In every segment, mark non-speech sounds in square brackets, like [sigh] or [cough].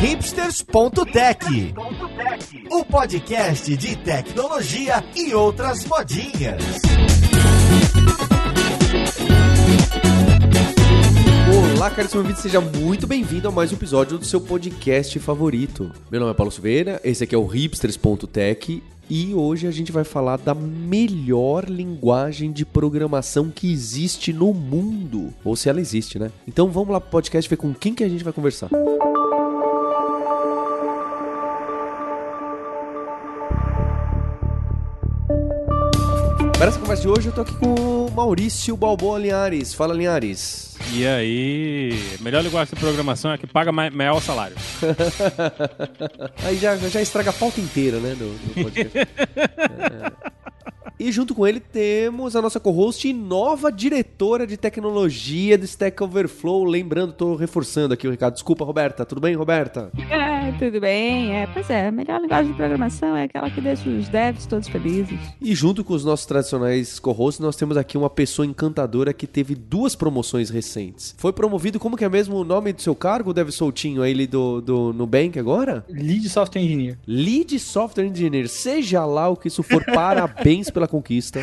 hipsters.tech, o podcast de tecnologia e outras modinhas. Olá, caríssimo ouvinte, seja muito bem-vindo a mais um episódio do seu podcast favorito. Meu nome é Paulo Silveira, esse aqui é o hipsters.tech e hoje a gente vai falar da melhor linguagem de programação que existe no mundo. Ou se ela existe, né? Então vamos lá pro podcast ver com quem que a gente vai conversar. Para essa conversa de hoje, eu tô aqui com o Maurício Balboa Linhares. Fala, Linhares. E aí, melhor linguagem de programação é que paga mai- maior salário. [laughs] Aí já, já estraga a pauta inteira, né, do, do podcast. É. [laughs] E junto com ele temos a nossa co-host e nova diretora de tecnologia do Stack Overflow. Lembrando, tô reforçando aqui o recado. Desculpa, Roberta. Tudo bem, Roberta? É, tudo bem. É, pois é, a melhor linguagem de programação é aquela que deixa os devs todos felizes. E junto com os nossos tradicionais co-hosts, nós temos aqui uma pessoa encantadora que teve duas promoções recentes. Foi promovido, como que é mesmo o nome do seu cargo, Dev Soltinho, aí do, do Nubank agora? Lead Software Engineer. Lead Software Engineer, seja lá o que isso for, [laughs] parabéns pela conquista,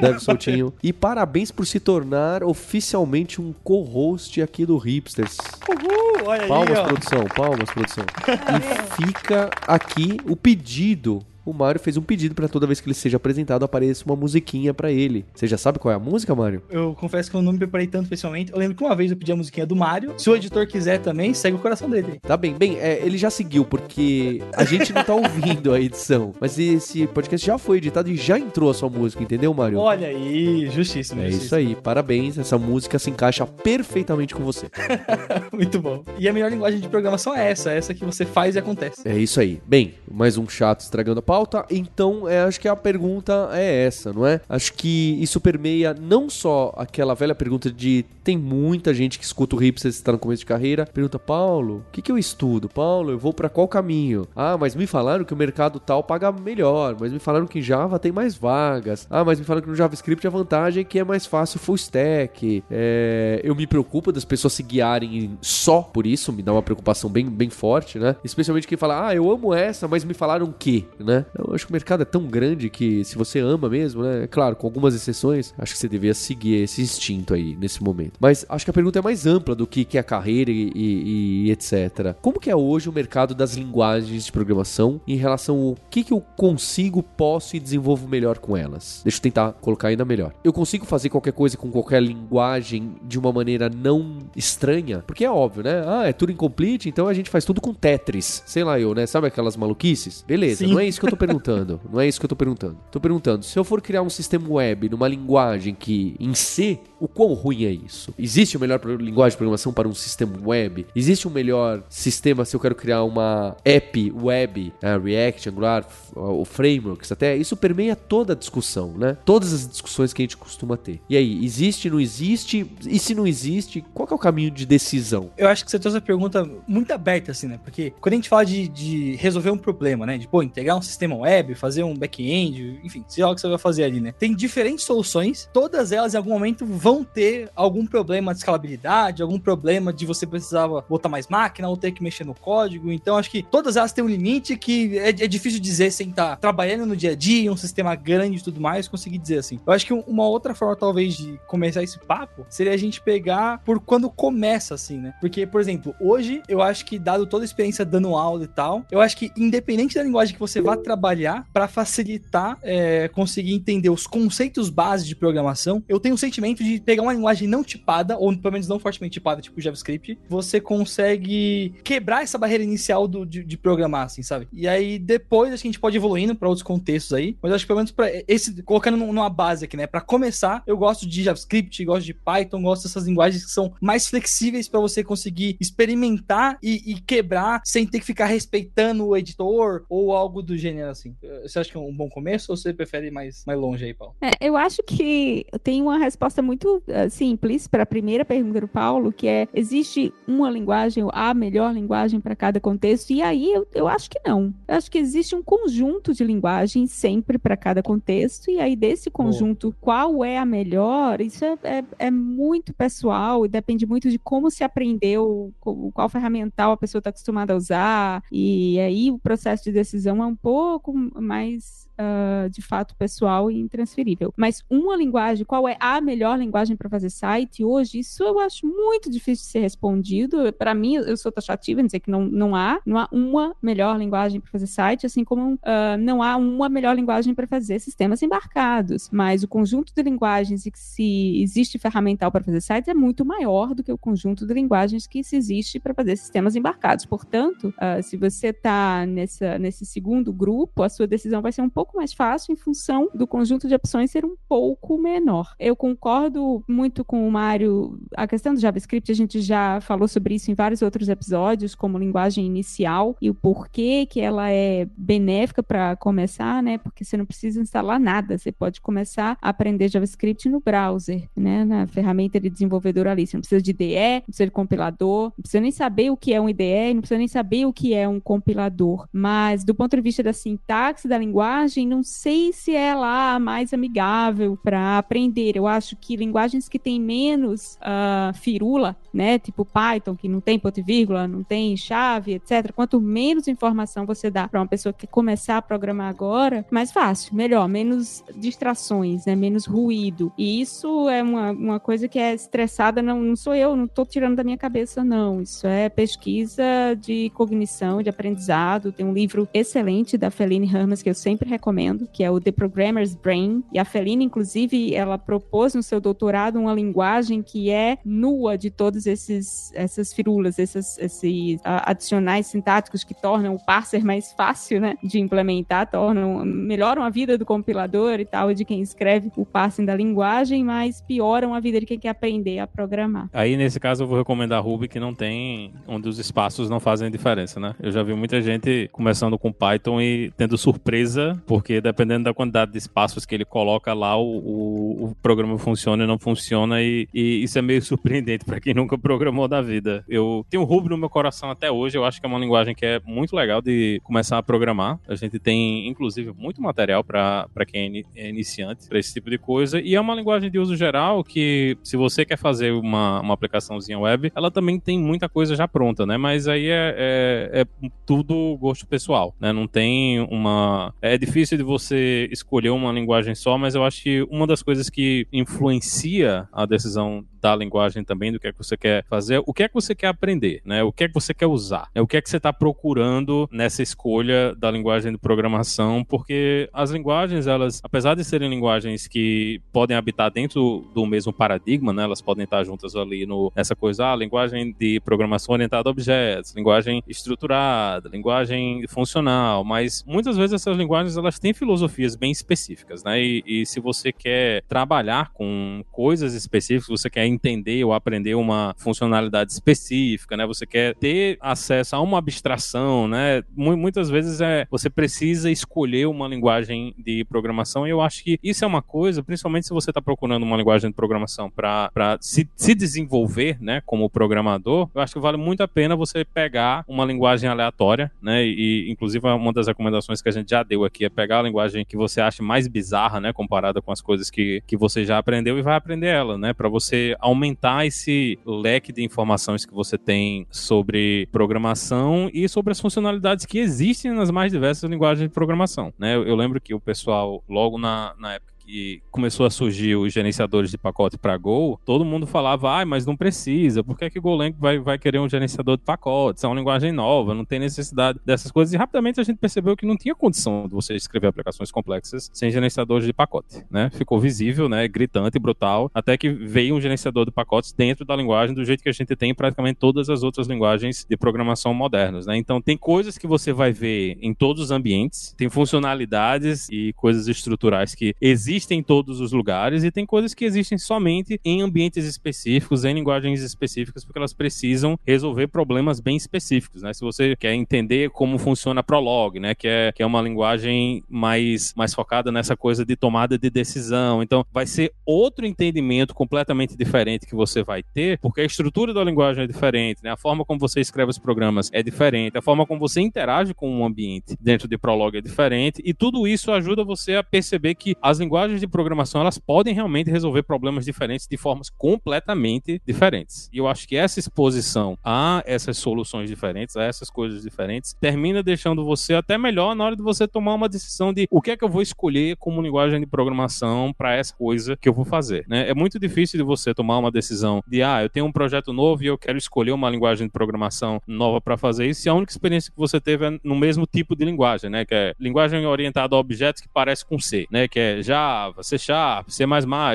Dev Soltinho. [laughs] E parabéns por se tornar oficialmente um co-host aqui do Hipsters. Uhul, olha Palmas, aí, ó. produção, palmas, produção. [laughs] E fica aqui o pedido. O Mário fez um pedido pra toda vez que ele seja apresentado apareça uma musiquinha pra ele. Você já sabe qual é a música, Mário? Eu confesso que eu não me preparei tanto pessoalmente. Eu lembro que uma vez eu pedi a musiquinha do Mario. Se o editor quiser também, segue o coração dele. Tá bem, bem, é, ele já seguiu, porque a gente não tá ouvindo a edição. Mas esse podcast já foi editado e já entrou a sua música, entendeu, Mário? Olha aí, justíssimo. É justíssimo. isso aí, parabéns. Essa música se encaixa perfeitamente com você. [laughs] Muito bom. E a melhor linguagem de programação é essa, essa que você faz e acontece. É isso aí. Bem, mais um chato estragando a Então, é, acho que a pergunta é essa, não é? Acho que isso permeia não só aquela velha pergunta de tem muita gente que escuta o Hipster está no começo de carreira, pergunta, Paulo, o que, que eu estudo? Paulo, eu vou pra qual caminho? Ah, mas me falaram que o mercado tal paga melhor, mas me falaram que Java tem mais vagas. Ah, mas me falaram que no JavaScript a vantagem é que é mais fácil full stack. É, eu me preocupo das pessoas se guiarem só por isso, me dá uma preocupação bem, bem forte, né? Especialmente quem fala, ah, eu amo essa, mas me falaram que, né? Eu acho que o mercado é tão grande que se você ama mesmo, né? Claro, com algumas exceções, acho que você devia seguir esse instinto aí nesse momento. Mas acho que a pergunta é mais ampla do que, que é a carreira e, e- e etc. Como que é hoje o mercado das linguagens de programação em relação ao que, que eu consigo, posso e desenvolvo melhor com elas? Deixa eu tentar colocar ainda melhor. Eu consigo fazer qualquer coisa com qualquer linguagem de uma maneira não estranha? Porque é óbvio, né? Ah, é tudo incomplete, então a gente faz tudo com Tetris. Sei lá eu, né? Sabe aquelas maluquices? Beleza, Sim. não é isso que eu tô perguntando. [laughs] não é isso que eu tô perguntando. Tô perguntando, se eu for criar um sistema web numa linguagem que em C, o quão ruim é isso? Existe o melhor linguagem de programação para um sistema web? Existe um melhor sistema se eu quero criar uma app web, ah, React, Angular, o frameworks até? Isso permeia toda a discussão, né? Todas as discussões que a gente costuma ter. E aí, existe, não existe? E se não existe, qual é o caminho de decisão? Eu acho que você trouxe a pergunta muito aberta, assim, né? Porque quando a gente fala de, de resolver um problema, né? De, pô, integrar um sistema web, fazer um back-end, enfim, seja lá o que você vai fazer ali, né? Tem diferentes soluções, todas elas em algum momento vão ter algum problema de escalabilidade, algum problema de você precisava botar mais máquina ou ter que mexer no código. Então, acho que todas elas têm um limite que é, é difícil dizer sem estar trabalhando no dia a dia, um sistema grande e tudo mais, conseguir dizer assim. Eu acho que uma outra forma, talvez, de começar esse papo seria a gente pegar por quando começa, assim, né? Porque, por exemplo, hoje eu acho que, dado toda a experiência dando aula e tal, eu acho que, independente da linguagem que você vá trabalhar, para facilitar é, conseguir entender os conceitos básicos de programação, eu tenho o sentimento de pegar uma linguagem não tipada, ou pelo menos não fortemente tipada, tipo JavaScript, você consegue quebrar essa barreira inicial do, de, de programar, assim, sabe? E aí depois a gente pode evoluindo para outros contextos aí, mas acho que pelo menos para esse, colocando num- numa base aqui, né? Para começar, eu gosto de JavaScript, gosto de Python, gosto dessas linguagens que são mais flexíveis para você conseguir experimentar e, e quebrar sem ter que ficar respeitando o editor ou algo do gênero assim? Você acha que é um bom começo ou você prefere mais, mais longe aí, Paulo? É, eu acho que tem uma resposta muito uh, simples para a primeira pergunta do Paulo, que é: existe uma linguagem, a melhor linguagem para cada contexto? E aí eu, eu acho que não. Eu acho que existe um conjunto de linguagens sempre para cada contexto, e aí desse conjunto, Boa. qual é a melhor? Isso é, é, é, muito pessoal e depende muito de como se aprendeu, qual ferramental a pessoa está acostumada a usar, e aí o processo de decisão é um pouco mais uh, de fato pessoal e intransferível. Mas uma linguagem, qual é a melhor linguagem para fazer site hoje? Isso eu acho muito difícil de ser respondido. Para mim, eu sou taxativa em dizer que não, não há, não há uma melhor linguagem para fazer site, assim como uh, não há uma melhor linguagem para fazer sistemas embarcados. Mas o conjunto de linguagens que se existe ferramental para fazer sites é muito maior do que o conjunto de linguagens que se existe para fazer sistemas embarcados. Portanto, uh, se você está nesse segundo grupo, a sua decisão vai ser um pouco pouco mais fácil em função do conjunto de opções ser um pouco menor. Eu concordo muito com o Mário. A questão do JavaScript, a gente já falou sobre isso em vários outros episódios, como linguagem inicial e o porquê que ela é benéfica para começar, né? Porque você não precisa instalar nada, você pode começar a aprender JavaScript no browser, né? Na ferramenta de desenvolvedor ali. Você não precisa de IDE, não precisa de compilador, não precisa nem saber o que é um IDE, não precisa nem saber o que é um compilador. Mas do ponto de vista da sintaxe da linguagem, linguagem, não sei se é lá mais amigável para aprender. Eu acho que linguagens que têm menos uh, firula, né, tipo Python, que não tem ponto e vírgula, não tem chave, etc. Quanto menos informação você dá para uma pessoa que começar a programar agora, mais fácil, melhor, menos distrações, né, menos ruído. E isso é uma, uma coisa que é estressada, não, não sou eu, não estou tirando da minha cabeça, não. Isso é pesquisa de cognição, de aprendizado. Tem um livro excelente da Feline Hermes que eu sempre recomendo recomendo, que é o The Programmer's Brain. E a Felina, inclusive, ela propôs no seu doutorado uma linguagem que é nua de esses essas firulas, esses, esses adicionais sintáticos que tornam o parser mais fácil, né, de implementar, tornam melhoram a vida do compilador e tal, de quem escreve o parsing da linguagem, mas pioram a vida de quem quer aprender a programar. Aí nesse caso eu vou recomendar Ruby que não tem onde os espaços não fazem diferença, né? Eu já vi muita gente começando com Python e tendo surpresa por porque dependendo da quantidade de espaços que ele coloca lá, o, o, o programa funciona e não funciona, e, e isso é meio [laughs] surpreendente para quem nunca programou da vida. Eu tenho Ruby no meu coração até hoje, eu acho que é uma linguagem que é muito legal de começar a programar. A gente tem, inclusive, muito material para quem é, é iniciante para esse tipo de coisa, e é uma linguagem de uso geral que, se você quer fazer uma, uma aplicaçãozinha web, ela também tem muita coisa já pronta, né? Mas aí é, é, é tudo gosto pessoal, né? Não tem uma. É difícil difícil de você escolher uma linguagem só, mas eu acho que uma das coisas que influencia a decisão da linguagem também, do que é que você quer fazer, o que é que você quer aprender, né? O que é que você quer usar, né? o que é que você está procurando nessa escolha da linguagem de programação, porque as linguagens, elas, apesar de serem linguagens que podem habitar dentro do mesmo paradigma, né? Elas podem estar juntas ali no, nessa coisa, ah, linguagem de programação orientada a objetos, linguagem estruturada, linguagem funcional, mas muitas vezes essas linguagens, elas têm filosofias bem específicas, né? E, e se você quer trabalhar com coisas específicas, você quer entender ou aprender uma funcionalidade específica, né? Você quer ter acesso a uma abstração, né? Muitas vezes é você precisa escolher uma linguagem de programação e eu acho que isso é uma coisa, principalmente se você está procurando uma linguagem de programação para se, se desenvolver, né? Como programador, eu acho que vale muito a pena você pegar uma linguagem aleatória, né? E inclusive uma das recomendações que a gente já deu aqui é pegar a linguagem que você acha mais bizarra, né? Comparada com as coisas que, que você já aprendeu e vai aprender ela, né? Para você aumentar esse leque de informações que você tem sobre programação e sobre as funcionalidades que existem nas mais diversas linguagens de programação. Né? Eu, eu lembro que o pessoal, logo na, na época que começou a surgir os gerenciadores de pacote para Go, todo mundo falava, ah, mas não precisa, por que, é que Golang vai, vai querer um gerenciador de pacotes? É uma linguagem nova, não tem necessidade dessas coisas. E rapidamente a gente percebeu que não tinha condição de você escrever aplicações complexas sem gerenciadores de pacote, né? Ficou visível, né? Gritante, brutal, até que veio um gerenciador de pacotes dentro da linguagem do jeito que a gente tem em praticamente todas as outras linguagens de programação modernas, né? Então tem coisas que você vai ver em todos os ambientes, tem funcionalidades e coisas estruturais que existem existem em todos os lugares e tem coisas que existem somente em ambientes específicos, em linguagens específicas, porque elas precisam resolver problemas bem específicos, né? Se você quer entender como funciona Prolog, né, que é, que é uma linguagem mais, mais focada nessa coisa de tomada de decisão, então vai ser outro entendimento completamente diferente que você vai ter, porque a estrutura da linguagem é diferente, né? A forma como você escreve os programas é diferente, a forma como você interage com o ambiente dentro de Prolog é diferente, e tudo isso ajuda você a perceber que as linguagens de programação elas podem realmente resolver problemas diferentes de formas completamente diferentes. E eu acho que essa exposição a essas soluções diferentes, a essas coisas diferentes, termina deixando você até melhor na hora de você tomar uma decisão de o que é que eu vou escolher como linguagem de programação para essa coisa que eu vou fazer. Né? É muito difícil de você tomar uma decisão de ah, eu tenho um projeto novo e eu quero escolher uma linguagem de programação nova para fazer isso, e a única experiência que você teve é no mesmo tipo de linguagem, né? Que é linguagem orientada a objetos que parece com C, né? Que é Java, C Sharp, C++.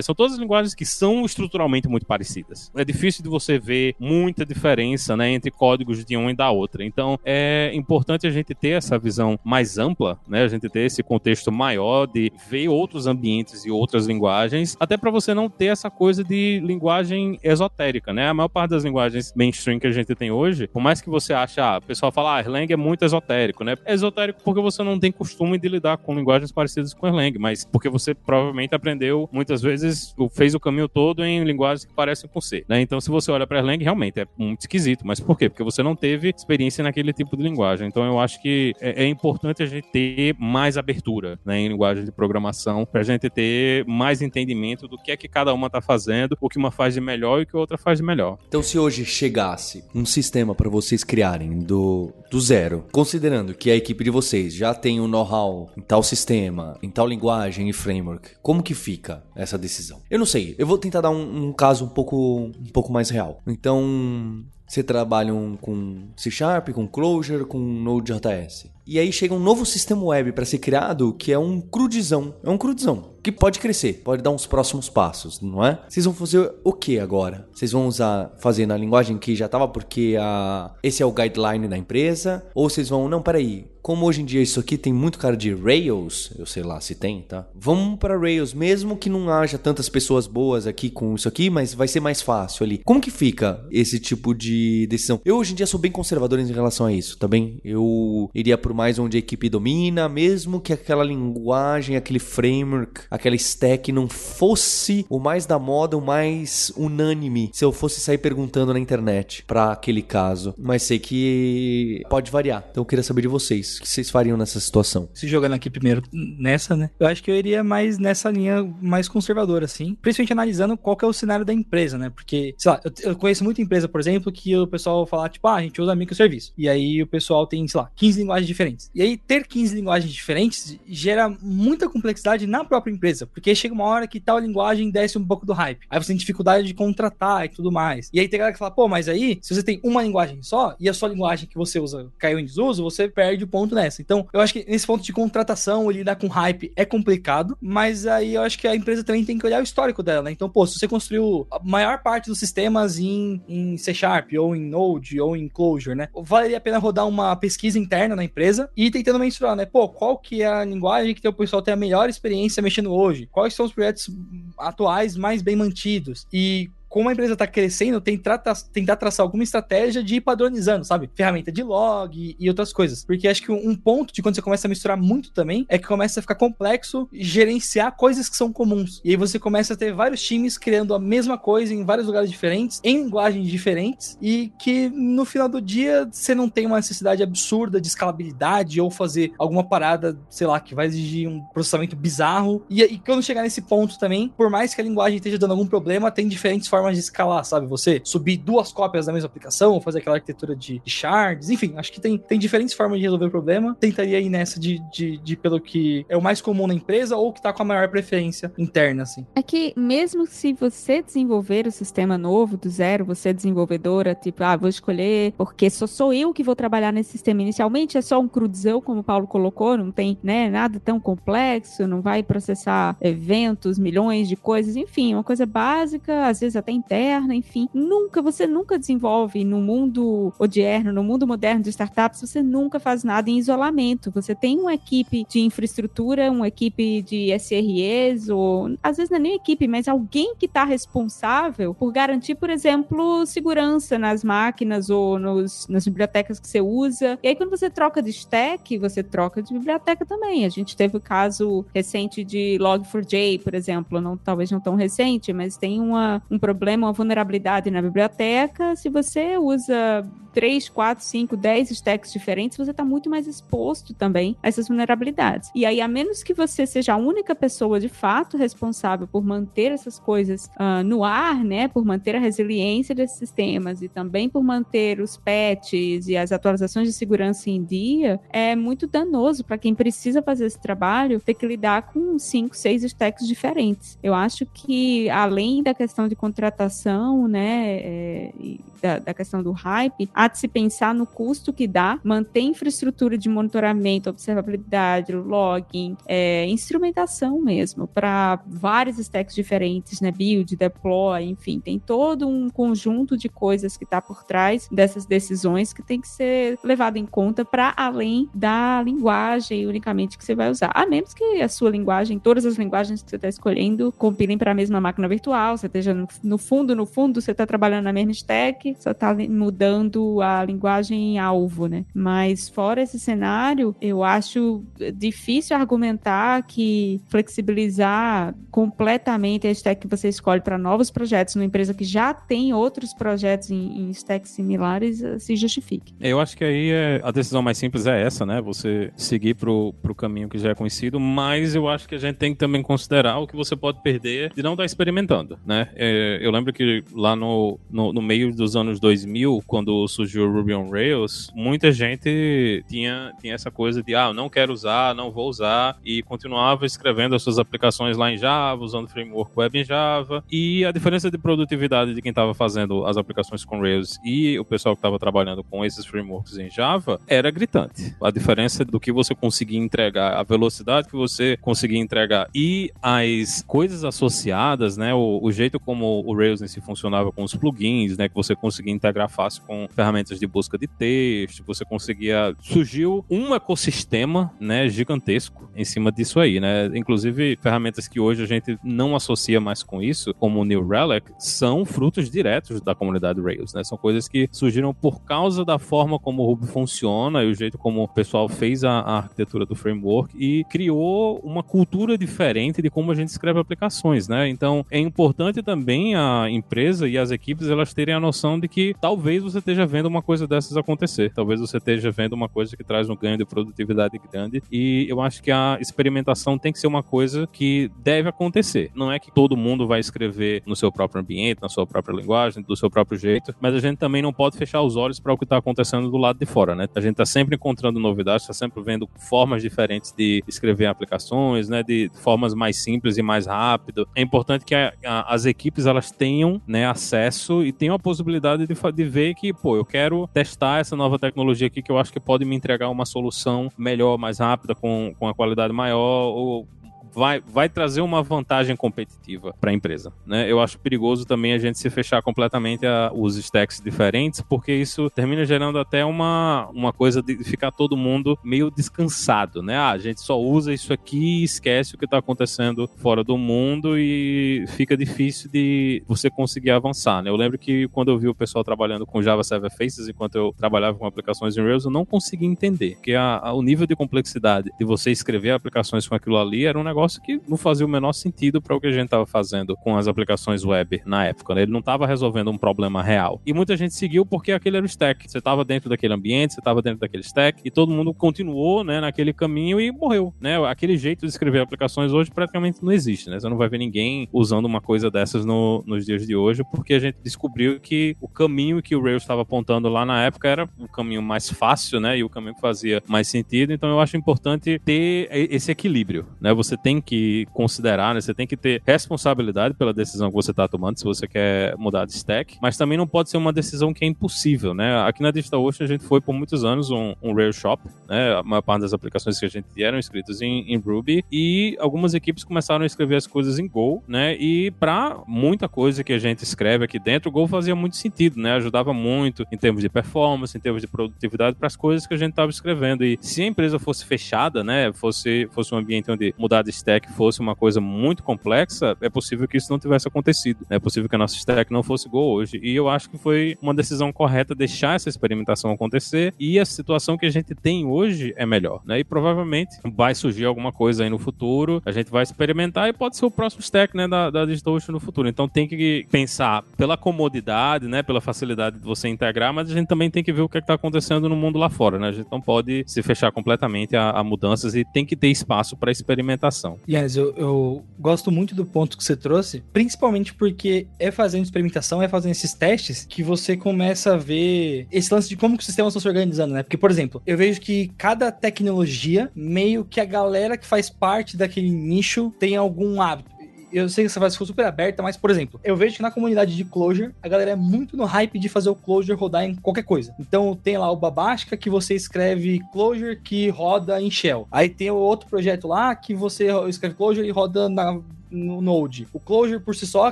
São todas linguagens que são estruturalmente muito parecidas. É difícil de você ver muita diferença, né? Entre códigos de uma e da outra. Então, é importante a gente ter essa visão mais ampla, né? A gente ter esse contexto maior de ver outros ambientes e outras linguagens, até para você não ter essa coisa de linguagem esotérica, né? A maior parte das linguagens mainstream que a gente tem hoje, por mais que você ache, ah, o pessoal fala, ah, Erlang é muito esotérico, né? É esotérico porque você não tem costume de lidar com linguagens parecidas com Erlang, mas porque você provavelmente aprendeu muitas vezes, fez o caminho todo em linguagens que parecem com C, né? Então, se você olha para Erlang, realmente é muito esquisito, mas por quê? Porque você não teve experiência naquele tipo de linguagem. Então, eu acho que é, é importante a gente ter mais abertura né, em linguagem de programação, para a gente ter mais entendimento do que é que cada uma está fazendo, o que uma faz de melhor e o que a outra faz de melhor. Então, se hoje chegasse um sistema para vocês criarem do, do zero, considerando que a equipe de vocês já tem o um know-how em tal sistema, em tal linguagem e framework, como que fica essa decisão? Eu não sei. Eu vou tentar dar um, um caso um pouco, um pouco mais real. Então, você trabalha com C Sharp, com Clojure, com Node.js. E aí chega um novo sistema web para ser criado que é um crudizão. É um crudizão que pode crescer, pode dar uns próximos passos, não é? Vocês vão fazer o que agora? Vocês vão usar fazer na linguagem que já estava porque a esse é o guideline da empresa ou vocês vão não, peraí, como hoje em dia isso aqui tem muito cara de Rails, eu sei lá se tem, tá? Vamos para Rails, mesmo que não haja tantas pessoas boas aqui com isso aqui, mas vai ser mais fácil ali. Como que fica esse tipo de decisão? Eu hoje em dia sou bem conservador em relação a isso, tá bem? Eu iria mais onde a equipe domina, mesmo que aquela linguagem, aquele framework, aquela stack não fosse o mais da moda, o mais unânime, se eu fosse sair perguntando na internet para aquele caso. Mas sei que pode variar. Então eu queria saber de vocês, o que vocês fariam nessa situação? Se jogando aqui primeiro nessa, né? Eu acho que eu iria mais nessa linha mais conservadora, assim. Principalmente analisando qual que é o cenário da empresa, né? Porque, sei lá, eu, eu conheço muita empresa, por exemplo, que o pessoal fala, tipo, ah, a gente usa microserviço. E aí o pessoal tem, sei lá, 15 linguagens diferentes diferentes. E aí, ter 15 linguagens diferentes gera muita complexidade na própria empresa, porque chega uma hora que tal linguagem desce um pouco do hype. Aí você tem dificuldade de contratar e tudo mais. E aí tem galera que fala, pô, mas aí, se você tem uma linguagem só, e a sua linguagem que você usa caiu em desuso, você perde o ponto nessa. Então, eu acho que nesse ponto de contratação, lidar com hype é complicado, mas aí eu acho que a empresa também tem que olhar o histórico dela, né? Então, pô, se você construiu a maior parte dos sistemas em, em C Sharp, ou em Node, ou em Clojure, né? Valeria a pena rodar uma pesquisa interna na empresa e tentando mensurar, né? Pô, qual que é a linguagem que o pessoal tem a melhor experiência mexendo hoje? Quais são os projetos atuais mais bem mantidos? E como a empresa está crescendo, tentar, tentar traçar alguma estratégia de ir padronizando, sabe? Ferramenta de log e outras coisas. Porque acho que um ponto de quando você começa a misturar muito também é que começa a ficar complexo gerenciar coisas que são comuns. E aí você começa a ter vários times criando a mesma coisa em vários lugares diferentes, em linguagens diferentes, e que no final do dia você não tem uma necessidade absurda de escalabilidade ou fazer alguma parada, sei lá, que vai exigir um processamento bizarro. E, e quando chegar nesse ponto também, por mais que a linguagem esteja dando algum problema, tem diferentes formas formas de escalar, sabe? Você subir duas cópias da mesma aplicação, fazer aquela arquitetura de, shards, enfim, acho que tem, tem diferentes formas de resolver o problema. Tentaria ir nessa de, de, de, pelo que é o mais comum na empresa ou que tá com a maior preferência interna, assim. É que mesmo se você desenvolver o sistema novo do zero, você é desenvolvedora, tipo, ah, vou escolher porque só sou eu que vou trabalhar nesse sistema inicialmente, é só um cruzão, como o Paulo colocou, não tem, né, nada tão complexo, não vai processar eventos, milhões de coisas, enfim, uma coisa básica, às vezes até interna, enfim. Nunca, você nunca desenvolve no mundo odierno, no mundo moderno de startups, você nunca faz nada em isolamento. Você tem uma equipe de infraestrutura, uma equipe de SREs, ou às vezes não é nem equipe, mas alguém que está responsável por garantir, por exemplo, segurança nas máquinas ou nos, nas bibliotecas que você usa. E aí, quando você troca de stack, você troca de biblioteca também. A gente teve o caso recente de Log4j, por exemplo, não, talvez não tão recente, mas tem uma, um problema, uma vulnerabilidade na biblioteca. Se você usa 3, 4, 5, 10 stacks diferentes, você está muito mais exposto também a essas vulnerabilidades. E aí, a menos que você seja a única pessoa de fato responsável por manter essas coisas uh, no ar, né, por manter a resiliência desses sistemas e também por manter os patches e as atualizações de segurança em dia, é muito danoso para quem precisa fazer esse trabalho ter que lidar com 5, 6 stacks diferentes. Eu acho que, além da questão de contratação, né, é, da, da questão do hype, há de se pensar no custo que dá manter infraestrutura de monitoramento, observabilidade, login, é, instrumentação mesmo, para vários stacks diferentes, né? Build, deploy, enfim, tem todo um conjunto de coisas que está por trás dessas decisões que tem que ser levado em conta para além da linguagem unicamente que você vai usar. A menos que a sua linguagem, todas as linguagens que você está escolhendo, compilem para a mesma máquina virtual, você esteja no fundo, no fundo, você está trabalhando na mesma stack, só tá mudando a linguagem alvo, né? Mas fora esse cenário, eu acho difícil argumentar que flexibilizar completamente a stack que você escolhe para novos projetos numa empresa que já tem outros projetos em, em stacks similares eh, se justifique. Eu acho que aí é, a decisão mais simples é essa, né? Você seguir pro, pro caminho que já é conhecido, mas eu acho que a gente tem que também considerar o que você pode perder de não estar tá experimentando, né? É, eu lembro que lá no, no, no meio dos anos anos 2000, quando surgiu o Ruby on Rails, muita gente tinha, tinha essa coisa de, ah, não quero usar, não vou usar, e continuava escrevendo as suas aplicações lá em Java, usando framework web em Java, e a diferença de produtividade de quem estava fazendo as aplicações com Rails e o pessoal que estava trabalhando com esses frameworks em Java era gritante. A diferença do que você conseguia entregar, a velocidade que você conseguia entregar e as coisas associadas, né, o, o jeito como o Rails em si funcionava com os plugins, né, que você conseguia conseguia integrar fácil com ferramentas de busca de texto, você conseguia. Surgiu um ecossistema, né, gigantesco em cima disso aí, né? Inclusive, ferramentas que hoje a gente não associa mais com isso, como o New Relic, são frutos diretos da comunidade Rails, né? São coisas que surgiram por causa da forma como o Ruby funciona e o jeito como o pessoal fez a, a arquitetura do framework e criou uma cultura diferente de como a gente escreve aplicações, né? Então, é importante também a empresa e as equipes elas terem a noção de que talvez você esteja vendo uma coisa dessas acontecer. Talvez você esteja vendo uma coisa que traz um ganho de produtividade grande. E eu acho que a experimentação tem que ser uma coisa que deve acontecer. Não é que todo mundo vai escrever no seu próprio ambiente, na sua própria linguagem, do seu próprio jeito, mas a gente também não pode fechar os olhos para o que está acontecendo do lado de fora, né? A gente está sempre encontrando novidades, está sempre vendo formas diferentes de escrever aplicações, né? De formas mais simples e mais rápido. É importante que a, a, as equipes elas tenham né, acesso e tenham a possibilidade de, de ver que, pô, eu quero testar essa nova tecnologia aqui que eu acho que pode me entregar uma solução melhor, mais rápida, com, com a qualidade maior, ou vai, vai trazer uma vantagem competitiva para a empresa. Né? Eu acho perigoso também a gente se fechar completamente a os stacks diferentes, porque isso termina gerando até uma, uma coisa de ficar todo mundo meio descansado, né? Ah, a gente só usa isso aqui e esquece o que está acontecendo fora do mundo e fica difícil de você conseguir avançar, né? Eu lembro que quando eu vi o pessoal trabalhando com Java Server Faces enquanto eu trabalhava com aplicações em Rails, eu não conseguia entender, porque a, a, o nível de complexidade de você escrever aplicações com aquilo ali era um negócio negócio que não fazia o menor sentido para o que a gente estava fazendo com as aplicações web na época. Né? Ele não estava resolvendo um problema real. E muita gente seguiu porque aquele era o stack. Você estava dentro daquele ambiente, você estava dentro daquele stack e todo mundo continuou né, naquele caminho e morreu. Né? Aquele jeito de escrever aplicações hoje praticamente não existe. Né? Você não vai ver ninguém usando uma coisa dessas no, nos dias de hoje porque a gente descobriu que o caminho que o Rails estava apontando lá na época era o caminho mais fácil né? e o caminho que fazia mais sentido. Então eu acho importante ter esse equilíbrio. Né? Você tem tem que considerar, né? Você tem que ter responsabilidade pela decisão que você está tomando, se você quer mudar de stack, mas também não pode ser uma decisão que é impossível, né? Aqui na DigitalOcean a gente foi por muitos anos um, um Rail Shop, né? A maior parte das aplicações que a gente eram escritas em, em Ruby e algumas equipes começaram a escrever as coisas em Go, né? E para muita coisa que a gente escreve aqui dentro, o Go fazia muito sentido, né? Ajudava muito em termos de performance, em termos de produtividade para as coisas que a gente estava escrevendo. E se a empresa fosse fechada, né? Fosse, fosse um ambiente onde mudar de stack fosse uma coisa muito complexa, é possível que isso não tivesse acontecido. É possível que a nossa stack não fosse Go hoje. E eu acho que foi uma decisão correta deixar essa experimentação acontecer e a situação que a gente tem hoje é melhor, né? E provavelmente vai surgir alguma coisa aí no futuro, a gente vai experimentar e pode ser o próximo stack, né, da, da DigitalOcean no futuro. Então tem que pensar pela comodidade, né, pela facilidade de você integrar, mas a gente também tem que ver o que é está acontecendo no mundo lá fora, né? A gente não pode se fechar completamente a, a mudanças e tem que ter espaço para experimentação. Yes, eu, eu gosto muito do ponto que você trouxe, principalmente porque é fazendo experimentação, é fazendo esses testes que você começa a ver esse lance de como que os sistemas estão se organizando, né? Porque, por exemplo, eu vejo que cada tecnologia, meio que a galera que faz parte daquele nicho tem algum hábito eu sei que essa frase ficou super aberta, mas, por exemplo, eu vejo que na comunidade de Clojure, a galera é muito no hype de fazer o Clojure rodar em qualquer coisa. Então, tem lá o Babasca, que você escreve Clojure que roda em Shell. Aí tem o outro projeto lá, que você escreve Clojure e roda na no Node. O Clojure por si só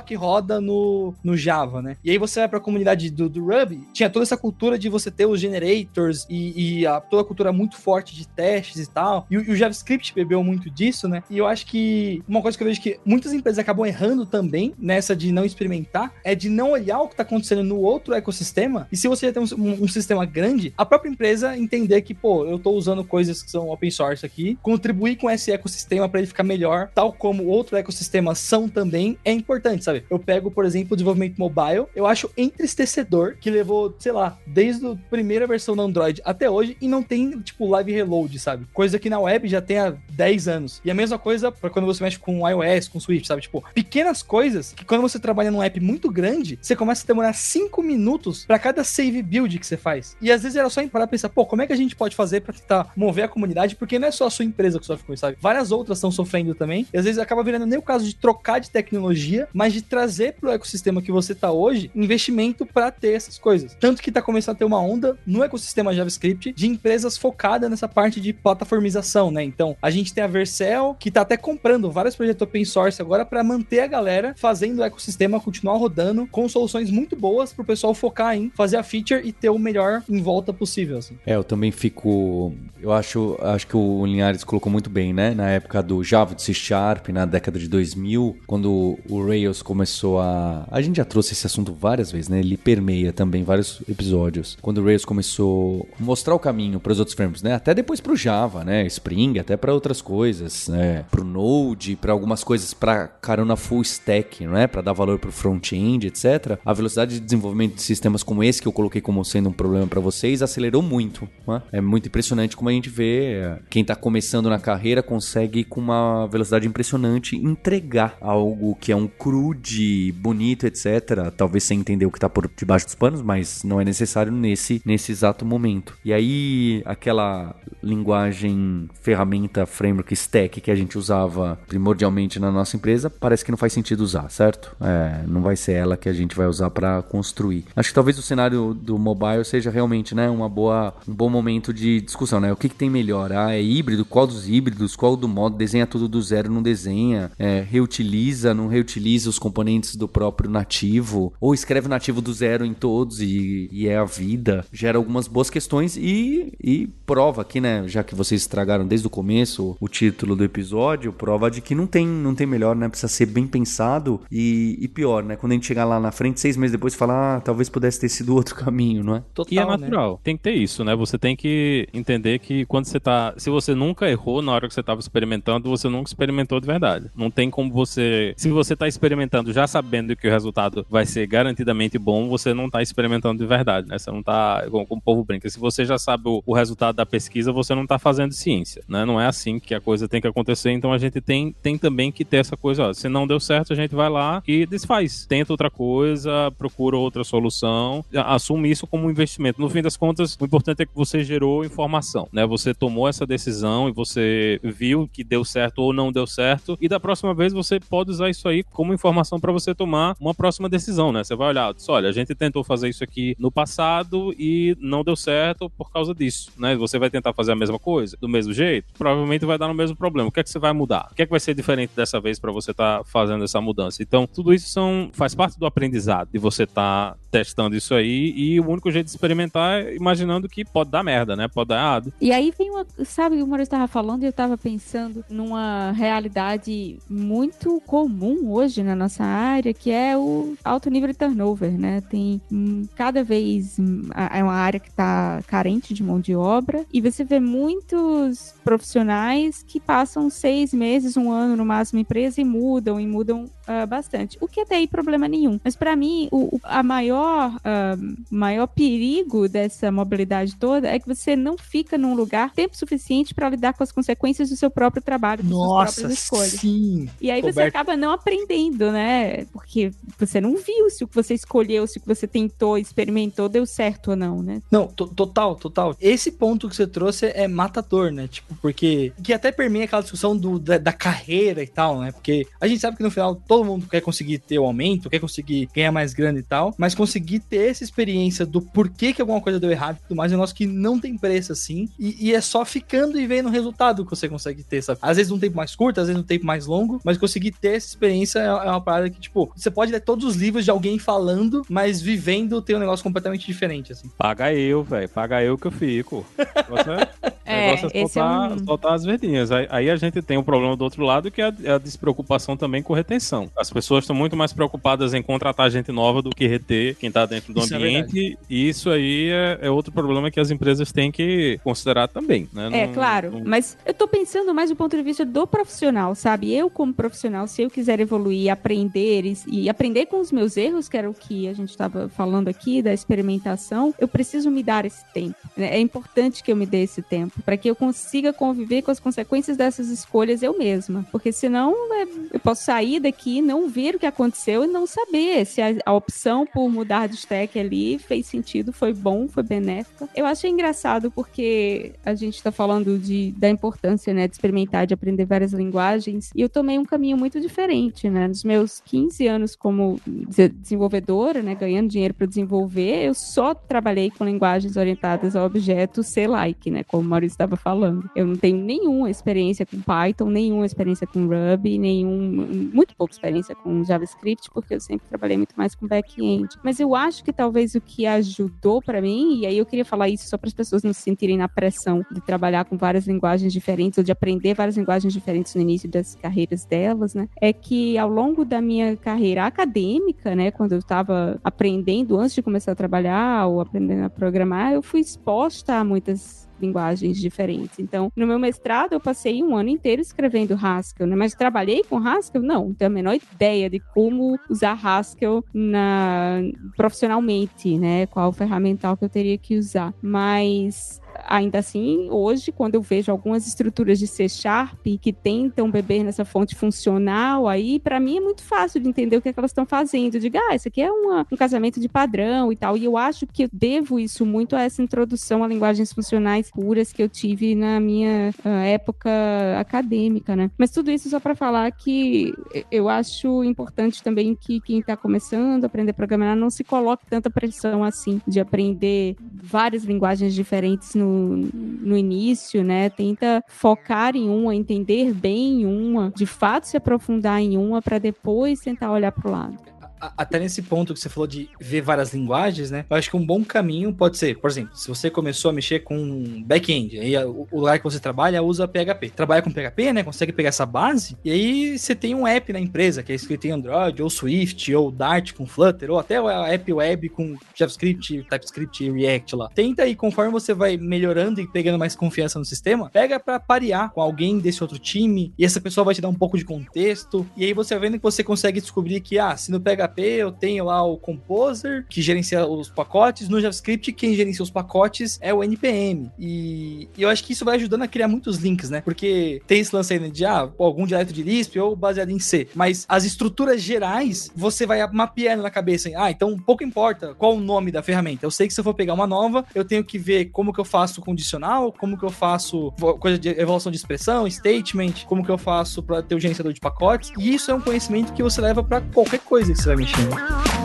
que roda no, no Java, né? E aí você vai para a comunidade do, do Ruby, tinha toda essa cultura de você ter os generators e, e a, toda a cultura muito forte de testes e tal. E, e, o JavaScript bebeu muito disso, né? E eu acho que uma coisa que eu vejo que muitas empresas acabam errando também nessa de não experimentar é de não olhar o que está acontecendo no outro ecossistema. E se você já tem um, um, um, sistema grande, a própria empresa entender que, pô, eu estou usando coisas que são open source aqui, contribuir com esse ecossistema para ele ficar melhor, tal como outro ecossistema sistemas são também, é importante, sabe? Eu pego, por exemplo, o desenvolvimento mobile, eu acho entristecedor que levou, sei lá, desde a primeira versão do Android até hoje e não tem, tipo, live reload, sabe? Coisa que na web já tem há 10 anos. E a mesma coisa para quando você mexe com iOS, com Swift, sabe? Tipo, pequenas coisas que quando você trabalha num app muito grande, você começa a demorar 5 minutos para cada save build que você faz. E às vezes era só parar e pensar, pô, como é que a gente pode fazer para tentar mover a comunidade? Porque não é só a sua empresa que sofre com isso, sabe? Várias outras estão sofrendo também. E às vezes acaba virando nem o caso caso de trocar de tecnologia, mas de trazer para o ecossistema que você está hoje investimento para ter essas coisas. Tanto que está começando a ter uma onda no ecossistema JavaScript de empresas focadas nessa parte de plataformização, né? Então, a gente tem a Vercel, que está até comprando vários projetos open source agora para manter a galera fazendo o ecossistema continuar rodando com soluções muito boas para o pessoal focar em fazer a feature e ter o melhor em volta possível. Assim. É, eu também fico. Eu acho, acho que o Linhares colocou muito bem, né? Na época do Java de C Sharp, na década de 2000 2000, quando o Rails começou a. A gente já trouxe esse assunto várias vezes, né? Ele permeia também vários episódios. Quando o Rails começou a mostrar o caminho para os outros frameworks, né? Até depois para o Java, né? Spring, até para outras coisas, né? Para o Node, para algumas coisas para carona full stack, não é? Para dar valor para o front-end, etc. A velocidade de desenvolvimento de sistemas como esse que eu coloquei como sendo um problema para vocês acelerou muito. Né? É muito impressionante como a gente vê quem está começando na carreira consegue com uma velocidade impressionante entregar entregar algo que é um crude, bonito, etc. Talvez sem entender o que está por debaixo dos panos, mas não é necessário nesse, nesse exato momento. E aí, aquela linguagem, ferramenta, framework, stack que a gente usava primordialmente na nossa empresa, parece que não faz sentido usar, certo? É, não vai ser ela que a gente vai usar para construir. Acho que talvez o cenário do mobile seja realmente né, uma boa, um bom momento de discussão, né? O que, que tem melhor? Ah, é híbrido? Qual dos híbridos? Qual do modo? Desenha tudo do zero, não desenha? É, reutiliza, não reutiliza os componentes do próprio nativo, ou escreve o nativo do zero em todos e, e é a vida. Gera algumas boas questões e, e prova aqui, né? Já que vocês estragaram desde o começo o título do episódio, prova de que não tem, não tem melhor, né? Precisa ser bem pensado e, e pior, né? Quando a gente chegar lá na frente, seis meses depois, falar, ah, talvez pudesse ter sido outro [laughs] caminho, não é? Total, e é né? natural. Né? Tem que ter isso, né? Você tem que entender que quando você tá. Se você nunca errou na hora que você estava experimentando, você nunca experimentou de verdade. Não tem como você. Se você está experimentando já sabendo que o resultado vai ser garantidamente bom, você não está experimentando de verdade, né? Você não está Como, como o povo brinca. Se você já sabe o, o resultado da pesquisa, você não está fazendo ciência, né? Não é assim que a coisa tem que acontecer, então a gente tem, tem também que ter essa coisa, ó, se não deu certo, a gente vai lá e desfaz. Tenta outra coisa, procura outra solução, assume isso como um investimento. No fim das contas, o importante é que você gerou informação, né? Você tomou essa decisão e você viu que deu certo ou não deu certo, e da próxima vez você pode usar isso aí como informação para você tomar uma próxima decisão, né? Você vai olhar, olha, a gente tentou fazer isso aqui no passado e não deu certo por causa disso, né? Você vai tentar fazer a mesma coisa, do mesmo jeito, provavelmente vai dar no mesmo problema. O que é que você vai mudar? O que é que vai ser diferente dessa vez para você estar tá fazendo essa mudança? Então, tudo isso são, faz parte do aprendizado de você estar tá testando isso aí e o único jeito de experimentar é imaginando que pode dar merda, né? Pode dar errado. E aí vem uma, sabe, o Maurício estava falando e eu estava pensando numa realidade muito comum hoje na nossa área, que é o alto nível de turnover, né? Tem hum, cada vez hum, é uma área que está carente de mão de obra e você vê muitos profissionais que passam seis meses, um ano no máximo empresa e mudam e mudam uh, bastante. O que até aí problema nenhum. Mas para mim, o, a maior, uh, maior perigo dessa mobilidade toda é que você não fica num lugar tempo suficiente para lidar com as consequências do seu próprio trabalho, Nossa, suas próprias escolhas. Sim. E aí Roberto. você acaba não aprendendo, né? Porque você não viu se o que você escolheu, se o que você tentou, experimentou, deu certo ou não, né? Não, total, total. Esse ponto que você trouxe é matador, né? Tipo, porque. Que até permeia aquela discussão do, da, da carreira e tal, né? Porque a gente sabe que no final todo mundo quer conseguir ter o aumento, quer conseguir ganhar mais grana e tal, mas conseguir ter essa experiência do porquê que alguma coisa deu errado e tudo mais é um negócio que não tem preço assim. E, e, é só ficando e vendo o resultado que você consegue ter, sabe? Às vezes num tempo mais curto, às vezes num tempo mais longo, mas conseguir ter essa experiência é, é uma parada que, tipo, você pode ler todos os livros de alguém falando, mas vivendo tem um negócio completamente diferente, assim. Paga eu, velho. Paga eu que eu fico. Você... [laughs] é, negócio é soltar, é um... soltar as verdinhas. Aí, aí, a gente tem o um problema do outro lado, que é a, é a despreocupação também com retenção. As pessoas estão muito mais preocupadas em contratar gente nova do que reter quem está dentro do isso é ambiente. É e isso aí é, é, outro problema que as empresas têm que considerar também. Né? É, não, claro. Não... Mas eu estou pensando mais do ponto de vista do profissional, sabe? Eu, como profissional, se eu quiser evoluir, aprender e, e aprender com os meus erros, que era o que a gente estava falando aqui, da experimentação, eu preciso me dar esse tempo. É importante que eu me dê esse tempo para que eu consiga conviver com as consequências dessas escolhas eu mesma. Porque senão é, eu posso sair daqui, não ver o que aconteceu e não saber se a, a opção por mudar de stack ali fez sentido, foi bom, foi benéfica. Eu achei engraçado porque a gente está falando de, da importância né, de experimentar, de aprender várias linguagens, e eu tomei um caminho muito diferente. Né? Nos meus 15 anos como desenvolvedora, né, ganhando dinheiro para desenvolver, eu só trabalhei com linguagens orientadas a objetos C-like, né, como o Maurício estava falando. Eu não tenho nenhuma experiência com Python, nenhuma experiência com Ruby, nenhum, muito pouca experiência com JavaScript, porque eu sempre trabalhei muito mais com back-end. Mas eu acho que talvez o que ajudou para mim, e aí eu queria falar isso só para as pessoas não se sentirem na pressão de trabalhar com várias linguagens diferentes ou de aprender várias linguagens diferentes no início das carreiras delas, né? É que ao longo da minha carreira acadêmica, né, quando eu estava aprendendo antes de começar a trabalhar ou aprendendo a programar, eu fui exposta a muitas linguagens diferentes. Então, no meu mestrado, eu passei um ano inteiro escrevendo Haskell, né? Mas trabalhei com Haskell? Não, não tenho a menor ideia de como usar Haskell na... profissionalmente, né? Qual ferramental que eu teria que usar. Mas ainda assim, hoje, quando eu vejo algumas estruturas de C Sharp que tentam beber nessa fonte funcional, aí para mim é muito fácil de entender o que, é que elas estão fazendo. Diga, ah, isso aqui é uma, um casamento de padrão e tal. E eu acho que eu devo isso muito a essa introdução a linguagens funcionais puras que eu tive na minha uh, época acadêmica, né? Mas tudo isso só para falar que eu acho importante também que quem está começando a aprender programar não se coloque tanta pressão assim de aprender várias linguagens diferentes no no, início, né? Tenta focar em uma, entender bem uma, de fato se aprofundar em uma para depois tentar olhar para o lado até nesse ponto que você falou de ver várias linguagens, né? Eu acho que um bom caminho pode ser, por exemplo, se você começou a mexer com back-end, aí o lugar que você trabalha usa PHP. Trabalha com PHP, né? Consegue pegar essa base, e aí você tem um app na empresa que é escrito em Android, ou Swift, ou Dart com Flutter, ou até a app web com JavaScript, TypeScript e React lá. Tenta aí, conforme você vai melhorando e pegando mais confiança no sistema, pega para parear com alguém desse outro time, e essa pessoa vai te dar um pouco de contexto, e aí você vai vendo que você consegue descobrir que, ah, se no PHP PHP eu tenho lá o Composer, que gerencia os pacotes. No JavaScript, quem gerencia os pacotes é o NPM. E, e eu acho que isso vai ajudando a criar muitos links, né? Porque tem esse lance aí de ah, algum dialeto de Lisp ou baseado em C. Mas as estruturas gerais, você vai mapeando na cabeça. Ah, então pouco importa qual o nome da ferramenta. Eu sei que se eu for pegar uma nova, eu tenho que ver como que eu faço condicional, como que eu faço coisa de evolução de expressão, statement, como que eu faço para ter o gerenciador de pacotes. E isso é um conhecimento que você leva para qualquer coisa que você vai mexer.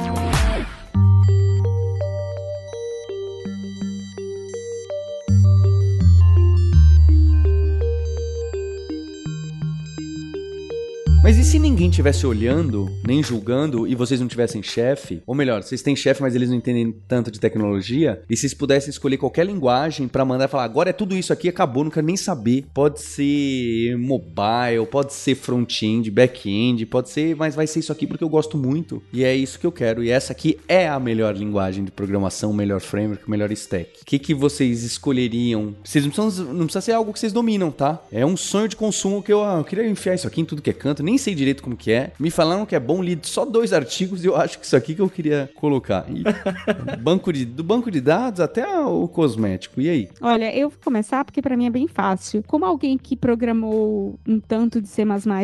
Mas e se ninguém tivesse olhando, nem julgando, e vocês não tivessem chefe? Ou melhor, vocês têm chefe, mas eles não entendem tanto de tecnologia, e vocês pudessem escolher qualquer linguagem para mandar falar, agora é tudo isso aqui, acabou, não quero nem saber. Pode ser mobile, pode ser front-end, back-end, pode ser, mas vai ser isso aqui porque eu gosto muito. E é isso que eu quero. E essa aqui é a melhor linguagem de programação, o melhor framework, o melhor stack. O que, que vocês escolheriam? Vocês não precisam, não precisa ser algo que vocês dominam, tá? É um sonho de consumo que eu, ah, eu queria enfiar isso aqui em tudo que é canto, nem sei direito como que é. Me falaram que é bom, li só dois artigos e eu acho que isso aqui que eu queria colocar. E, [laughs] banco de, do banco de dados até o cosmético. E aí? Olha, eu vou começar porque para mim é bem fácil. Como alguém que programou um tanto de C++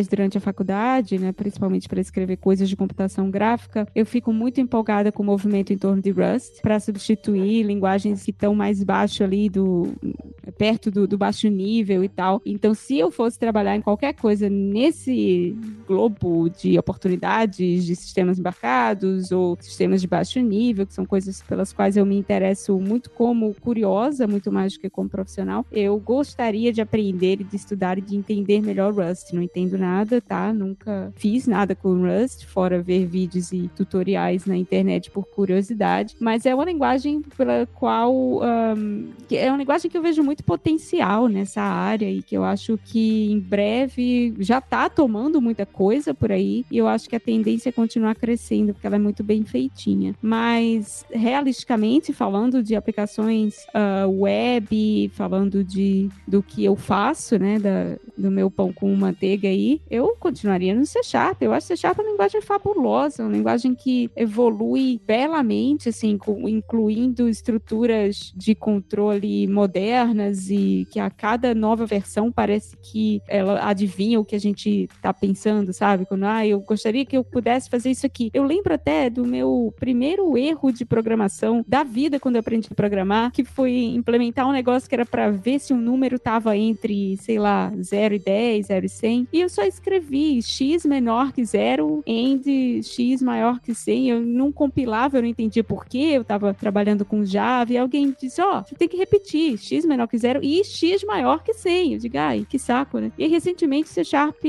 durante a faculdade, né, principalmente para escrever coisas de computação gráfica, eu fico muito empolgada com o movimento em torno de Rust para substituir linguagens que estão mais baixo ali do perto do, do baixo nível e tal. Então, se eu fosse trabalhar em qualquer coisa nesse globo de oportunidades de sistemas embarcados ou sistemas de baixo nível, que são coisas pelas quais eu me interesso muito como curiosa, muito mais do que como profissional, eu gostaria de aprender e de estudar e de entender melhor Rust. Não entendo nada, tá? Nunca fiz nada com Rust, fora ver vídeos e tutoriais na internet por curiosidade, mas é uma linguagem pela qual um, é uma linguagem que eu vejo muito potencial nessa área e que eu acho que em breve já está tomando muita coisa por aí e eu acho que a tendência é continuar crescendo porque ela é muito bem feitinha. Mas realisticamente falando de aplicações uh, web, falando de do que eu faço, né, da, do meu pão com manteiga aí, eu continuaria no C Sharp. Eu acho C Sharp uma linguagem fabulosa, uma linguagem que evolui belamente, assim, com, incluindo estruturas de controle modernas e que a cada nova versão parece que ela adivinha o que a gente está pensando, sabe? Quando, ah, eu gostaria que eu pudesse fazer isso aqui. Eu lembro até do meu primeiro erro de programação da vida quando eu aprendi a programar, que foi implementar um negócio que era para ver se um número tava entre, sei lá, 0 e 10, 0 e 100. E eu só escrevi x menor que 0, end x maior que 100. Eu não compilava, eu não entendia por quê. Eu tava trabalhando com Java e alguém disse: Ó, oh, você tem que repetir x menor que 0 e x maior que 100. Eu digo, ai, que saco, né? E recentemente C Sharp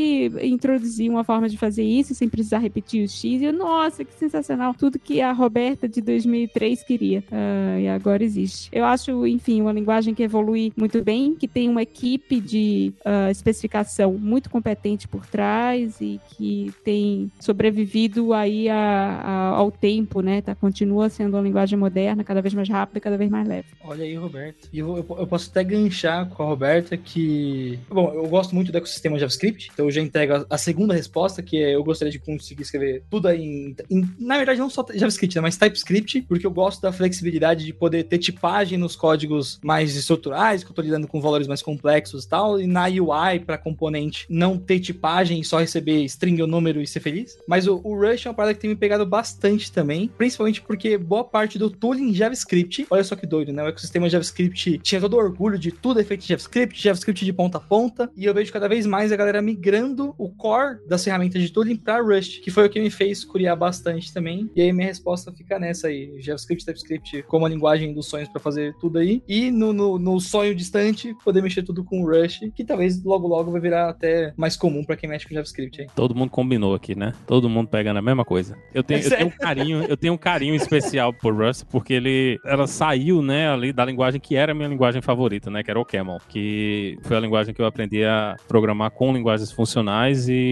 introduziu uma forma de fazer isso sem precisar repetir o X. E eu, nossa, que sensacional. Tudo que a Roberta de 2003 queria. Uh, e agora existe. Eu acho, enfim, uma linguagem que evolui muito bem, que tem uma equipe de uh, especificação muito competente por trás e que tem sobrevivido aí a, a, ao tempo, né? Tá, continua sendo uma linguagem moderna, cada vez mais rápida, cada vez mais leve. Olha aí, Roberto. E eu, eu, eu, posso até ganchar com a Roberta que. Bom, eu gosto muito do ecossistema JavaScript, então eu já entrego a, a segunda resposta, que é eu gostaria de conseguir escrever tudo em, em, Na verdade, não só JavaScript, né, mas TypeScript, porque eu gosto da flexibilidade de poder ter tipagem nos códigos mais estruturais, que eu tô lidando com valores mais complexos e tal, e na UI para componente não ter tipagem e só receber string ou número e ser feliz. Mas o, o Rush é uma parada que tem me pegado bastante também, principalmente porque boa parte do tooling JavaScript, olha só que doido, né? O ecossistema JavaScript tinha todo o orgulho de tudo é feito em JavaScript, JavaScript de ponta a ponta, e eu vejo cada vez mais a galera migrando o core das ferramentas de tooling para Rust, que foi o que me fez curiar bastante também. E aí minha resposta fica nessa aí, JavaScript, TypeScript como a linguagem dos sonhos para fazer tudo aí, e no, no, no, sonho distante poder mexer tudo com Rush, que talvez logo logo vai virar até mais comum para quem mexe com JavaScript aí. Todo mundo combinou aqui, né? Todo mundo pegando a mesma coisa. Eu tenho, é eu tenho um carinho, eu tenho um carinho especial por Rust porque ele ela saiu, né, ali da linguagem que era a minha linguagem favorita favorita, né? Que era o Camel, que foi a linguagem que eu aprendi a programar com linguagens funcionais e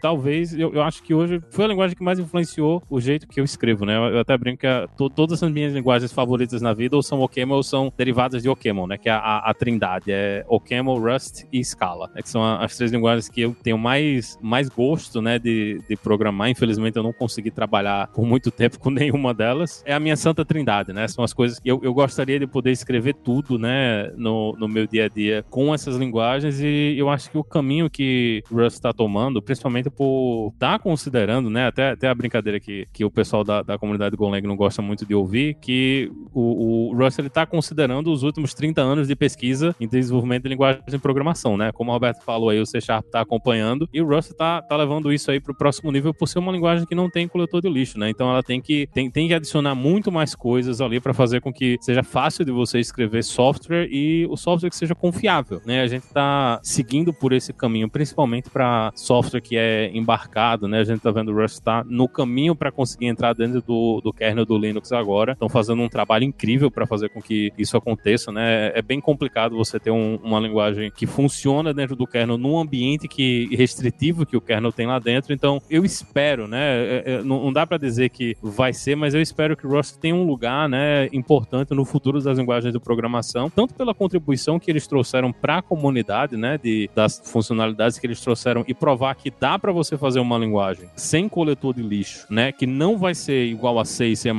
talvez, eu, eu acho que hoje foi a linguagem que mais influenciou o jeito que eu escrevo, né? Eu, eu até brinco que a, to, todas as minhas linguagens favoritas na vida ou são OCaml ou são derivadas de OCaml, né? Que é a, a, a trindade, é OCaml, Rust e Scala, né? que são as três linguagens que eu tenho mais, mais gosto, né, de, de programar. Infelizmente eu não consegui trabalhar por muito tempo [laughs] com nenhuma delas. É a minha santa trindade, né? São as coisas que eu, eu gostaria de poder escrever tudo, né, no, no meu dia a dia com essas linguagens e eu acho que o caminho que Rust está tomando, principalmente por estar tá considerando, né, até, até a brincadeira que, que o pessoal da, da comunidade Golang não gosta muito de ouvir, que o, o Rust ele está considerando os últimos 30 anos de pesquisa em desenvolvimento de linguagem de programação, né? Como o Roberto falou aí, o C Sharp está acompanhando e o Rust está tá levando isso aí para o próximo nível por ser uma linguagem que não tem coletor de lixo, né? Então ela tem que, tem, tem que adicionar muito mais coisas ali para fazer com que seja fácil de você escrever software e o software que seja confiável, né? A gente está seguindo por esse caminho, principalmente para software que é embarcado, né? A gente está vendo o Rust tá no caminho para conseguir entrar dentro do, do kernel do Linux agora. Estão fazendo um trabalho incrível para fazer com que isso aconteça, né? É bem complicado você ter um, uma linguagem que funciona dentro do kernel num ambiente que restritivo que o kernel tem lá dentro. Então, eu espero, né? É, é, não dá para dizer que vai ser, mas eu espero que o Rust tenha um lugar, né, importante no futuro das linguagens de programação, tanto pela contribuição que eles trouxeram para a comunidade, né, de, das funcionalidades que eles trouxeram e provar que dá para você fazer uma linguagem sem coletor de lixo, né, que não vai ser igual a C e C++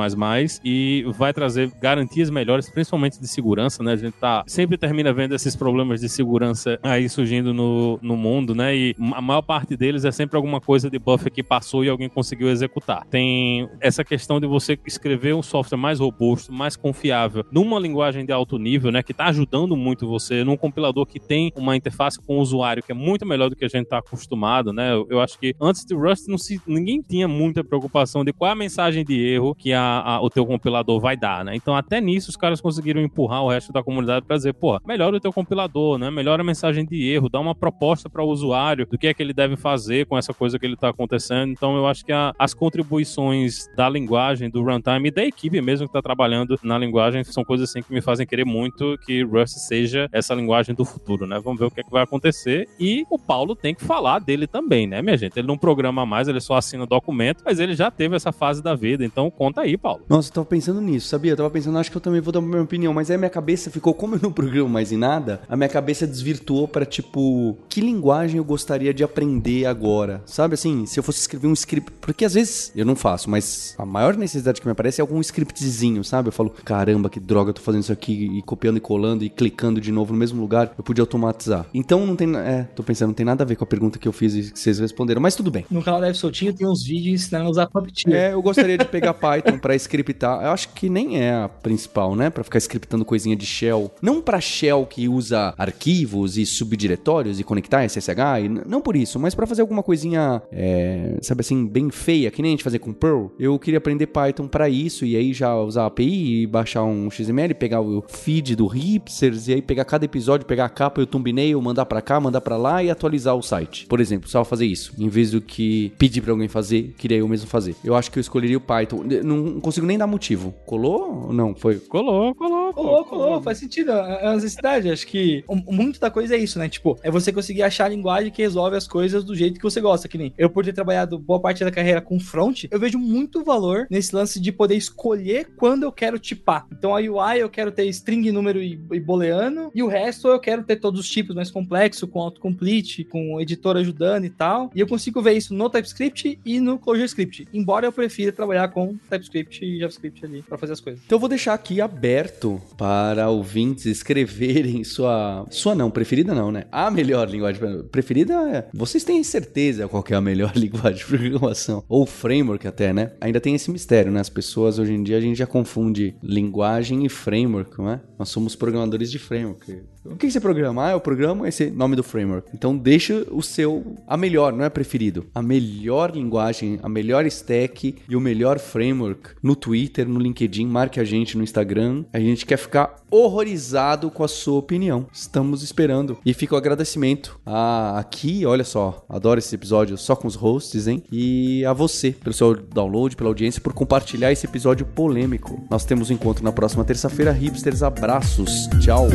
e vai trazer garantias melhores, principalmente de segurança, né? A gente tá sempre termina vendo esses problemas de segurança aí surgindo no, no mundo, né? E a maior parte deles é sempre alguma coisa de buffer que passou e alguém conseguiu executar. Tem essa questão de você escrever um software mais robusto, mais confiável, numa linguagem de alto nível, né? Que tá ajudando muito você, num compilador que tem uma interface com o usuário que é muito melhor do que a gente tá acostumado, né? Eu, eu acho que antes de Rust não se, ninguém tinha muita preocupação de qual é a mensagem de erro que a, a, o teu compilador vai dar, né? Então até nisso os caras conseguiram empurrar o resto da comunidade para dizer, pô, melhora o teu compilador, né? Melhora a mensagem de erro, dá uma proposta para o usuário do que é que ele deve fazer com essa coisa que ele está acontecendo. Então eu acho que a, as contribuições da linguagem, do runtime e da equipe mesmo que está trabalhando na linguagem são coisas assim que me fazem querer muito que Rust seja essa linguagem do futuro, né? Vamos ver o que é que vai acontecer. E o Paulo tem que falar dele também, né, minha gente? Ele não programa mais, ele só assina documento, mas ele já teve essa fase da vida. Então conta aí, Paulo. Nossa, eu tava pensando nisso, sabia? Eu tava pensando, acho que eu também vou dar minha opinião, mas aí a minha cabeça ficou, como eu não programo mais em nada, a minha cabeça desvirtuou para tipo, que linguagem eu gostaria de aprender agora? Sabe assim, se eu fosse escrever um script, porque às vezes eu não faço, mas a maior necessidade que me aparece é algum scriptzinho, sabe? Eu falo, caramba, que droga, eu tô fazendo isso aqui e copiando e colando e clicando de novo no mesmo lugar, eu podia automatizar. Então não tem, é, tô pensando, não tem nada a ver com a pergunta que eu fiz e que vocês responderam, mas tudo bem. No canal Dev Soltinho tem uns vídeos ensinando a usar Puppeteer. É, eu gostaria de pegar Python para scriptar. Eu acho que nem é a principal, né, para ficar scriptando coisinha de shell. Não para shell que usa arquivos e subdiretórios e conectar SSH, e não por isso, mas para fazer alguma coisinha, é, sabe assim, bem feia, que nem a gente fazia com Perl. Eu queria aprender Python para isso e aí já usar a API e baixar um XML, pegar o feed do Hipsters e aí pegar cada episódio, pegar a capa e o thumbnail, mandar para cá, mandar para lá e atualizar o site. Por exemplo, só fazer isso, em vez do que pedir para alguém fazer, queria eu mesmo fazer. Eu acho que eu escolheria o Python. Não consigo nem dar motivo. Colou ou não? Foi? Colou, colou. Colou, colou, faz sentido. É uma necessidade. Acho que muito da coisa é isso, né? Tipo, é você conseguir achar a linguagem que resolve as coisas do jeito que você gosta. Que nem eu, por ter trabalhado boa parte da carreira com front, eu vejo muito valor nesse lance de poder escolher quando eu quero tipar. Então a UI eu quero ter string, número e, e booleano, e o resto eu quero ter todos os tipos mais complexos, com autocomplete, com editor ajudando e tal. E eu consigo ver isso no TypeScript e no ClojureScript. Embora eu prefira trabalhar com TypeScript e JavaScript ali para fazer as coisas. Então eu vou deixar aqui aberto para ouvintes escreverem sua. Sua não, preferida não, né? A melhor linguagem preferida é. Vocês têm certeza qual é a melhor [laughs] linguagem de programação? Ou framework até, né? Ainda tem esse mistério, né? As pessoas hoje em dia a gente já confunde linguagem e framework, não é? Nós somos programadores de framework. O que você programa? Ah, eu programo esse nome do framework. Então deixa o seu. A melhor, não é preferido. A melhor linguagem, a melhor stack e o melhor framework no Twitter, no LinkedIn. Marque a gente no Instagram. A gente quer ficar horrorizado com a sua opinião. Estamos esperando. E fica o agradecimento a aqui, olha só, adoro esse episódio só com os hosts, hein? E a você pelo seu download, pela audiência, por compartilhar esse episódio polêmico. Nós temos um encontro na próxima terça-feira. Hipsters, abraços. Tchau.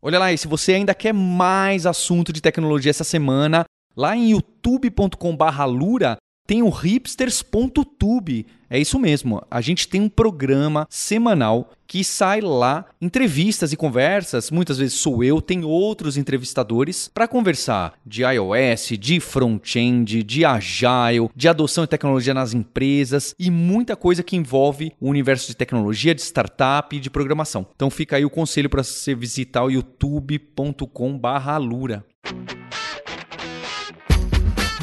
Olha lá, e se você ainda quer mais assunto de tecnologia essa semana, lá em youtube.com/lura tem o hipsters.tube. É isso mesmo. A gente tem um programa semanal que sai lá, entrevistas e conversas. Muitas vezes sou eu, tem outros entrevistadores para conversar de iOS, de front-end, de agile, de adoção de tecnologia nas empresas e muita coisa que envolve o universo de tecnologia, de startup e de programação. Então fica aí o conselho para você visitar o youtube.com/lura.